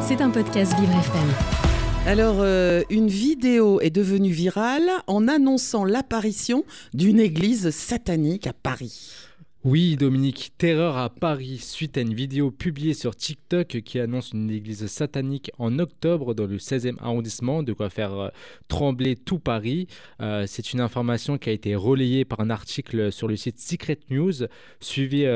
C'est un podcast Vivre FM. Alors, euh, une vidéo est devenue virale en annonçant l'apparition d'une église satanique à Paris. Oui, Dominique, terreur à Paris suite à une vidéo publiée sur TikTok qui annonce une église satanique en octobre dans le 16e arrondissement, de quoi faire euh, trembler tout Paris. Euh, c'est une information qui a été relayée par un article sur le site Secret News, suivi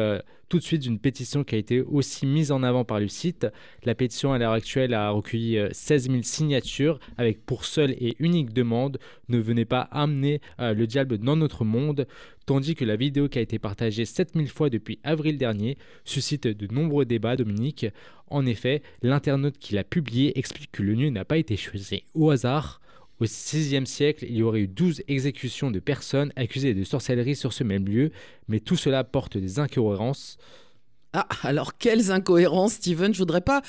tout de suite d'une pétition qui a été aussi mise en avant par le site. La pétition à l'heure actuelle a recueilli 16 euh, 000 signatures avec pour seule et unique demande ne venez pas amener euh, le diable dans notre monde, tandis que la vidéo qui a été partagée 7000 fois depuis avril dernier suscite de nombreux débats, Dominique. En effet, l'internaute qui l'a publié explique que le lieu n'a pas été choisi au hasard. Au VIe siècle, il y aurait eu 12 exécutions de personnes accusées de sorcellerie sur ce même lieu, mais tout cela porte des incohérences. Ah, alors quelles incohérences, Steven? Je voudrais pas.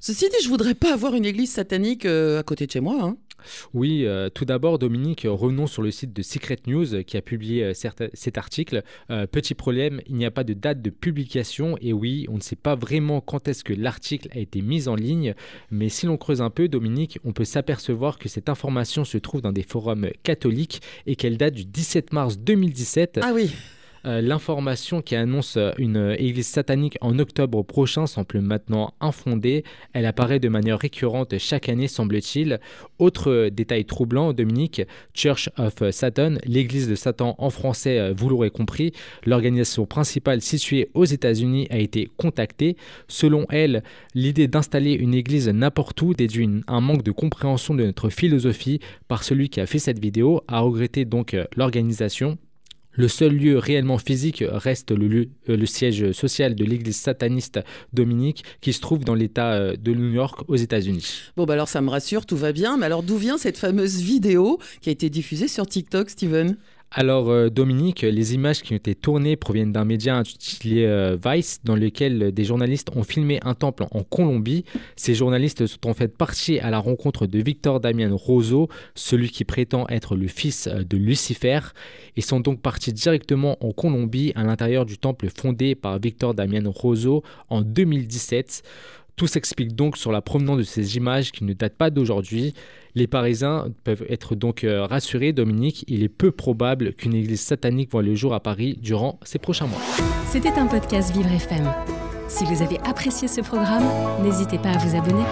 Ceci dit, je voudrais pas avoir une église satanique euh, à côté de chez moi. Hein. Oui, euh, tout d'abord, Dominique, revenons sur le site de Secret News qui a publié euh, cet article. petit problème, il n'y a pas de date de publication et oui, on ne sait pas vraiment quand est-ce que l'article a été mis en ligne, mais si l'on creuse un peu, Dominique, on peut s'apercevoir que cette information se trouve dans des forums catholiques et qu'elle date du 17 mars 2017. Ah oui. Euh, l'information qui annonce euh, une euh, église satanique en octobre prochain semble maintenant infondée. Elle apparaît de manière récurrente chaque année, semble-t-il. Autre détail troublant, Dominique, Church of Satan, l'église de Satan en français, vous l'aurez compris, l'organisation principale située aux États-Unis a été contactée. Selon elle, l'idée d'installer une église n'importe où déduit un manque de compréhension de notre philosophie par celui qui a fait cette vidéo, a regretté donc l'organisation. Le seul lieu réellement physique reste le, euh, le siège social de l'église sataniste Dominique qui se trouve dans l'État euh, de New York aux États-Unis. Bon, bah alors ça me rassure, tout va bien. Mais alors d'où vient cette fameuse vidéo qui a été diffusée sur TikTok, Steven? Alors euh, Dominique, les images qui ont été tournées proviennent d'un média intitulé euh, Vice dans lequel des journalistes ont filmé un temple en Colombie. Ces journalistes sont en fait partis à la rencontre de Victor Damien Rosso, celui qui prétend être le fils euh, de Lucifer, et sont donc partis directement en Colombie à l'intérieur du temple fondé par Victor Damien Rosso en 2017. Tout s'explique donc sur la provenance de ces images qui ne datent pas d'aujourd'hui. Les Parisiens peuvent être donc euh, rassurés, Dominique, il est peu probable qu'une église satanique voit le jour à Paris durant ces prochains mois. C'était un podcast Vivre FM. Si vous avez apprécié ce programme, n'hésitez pas à vous abonner.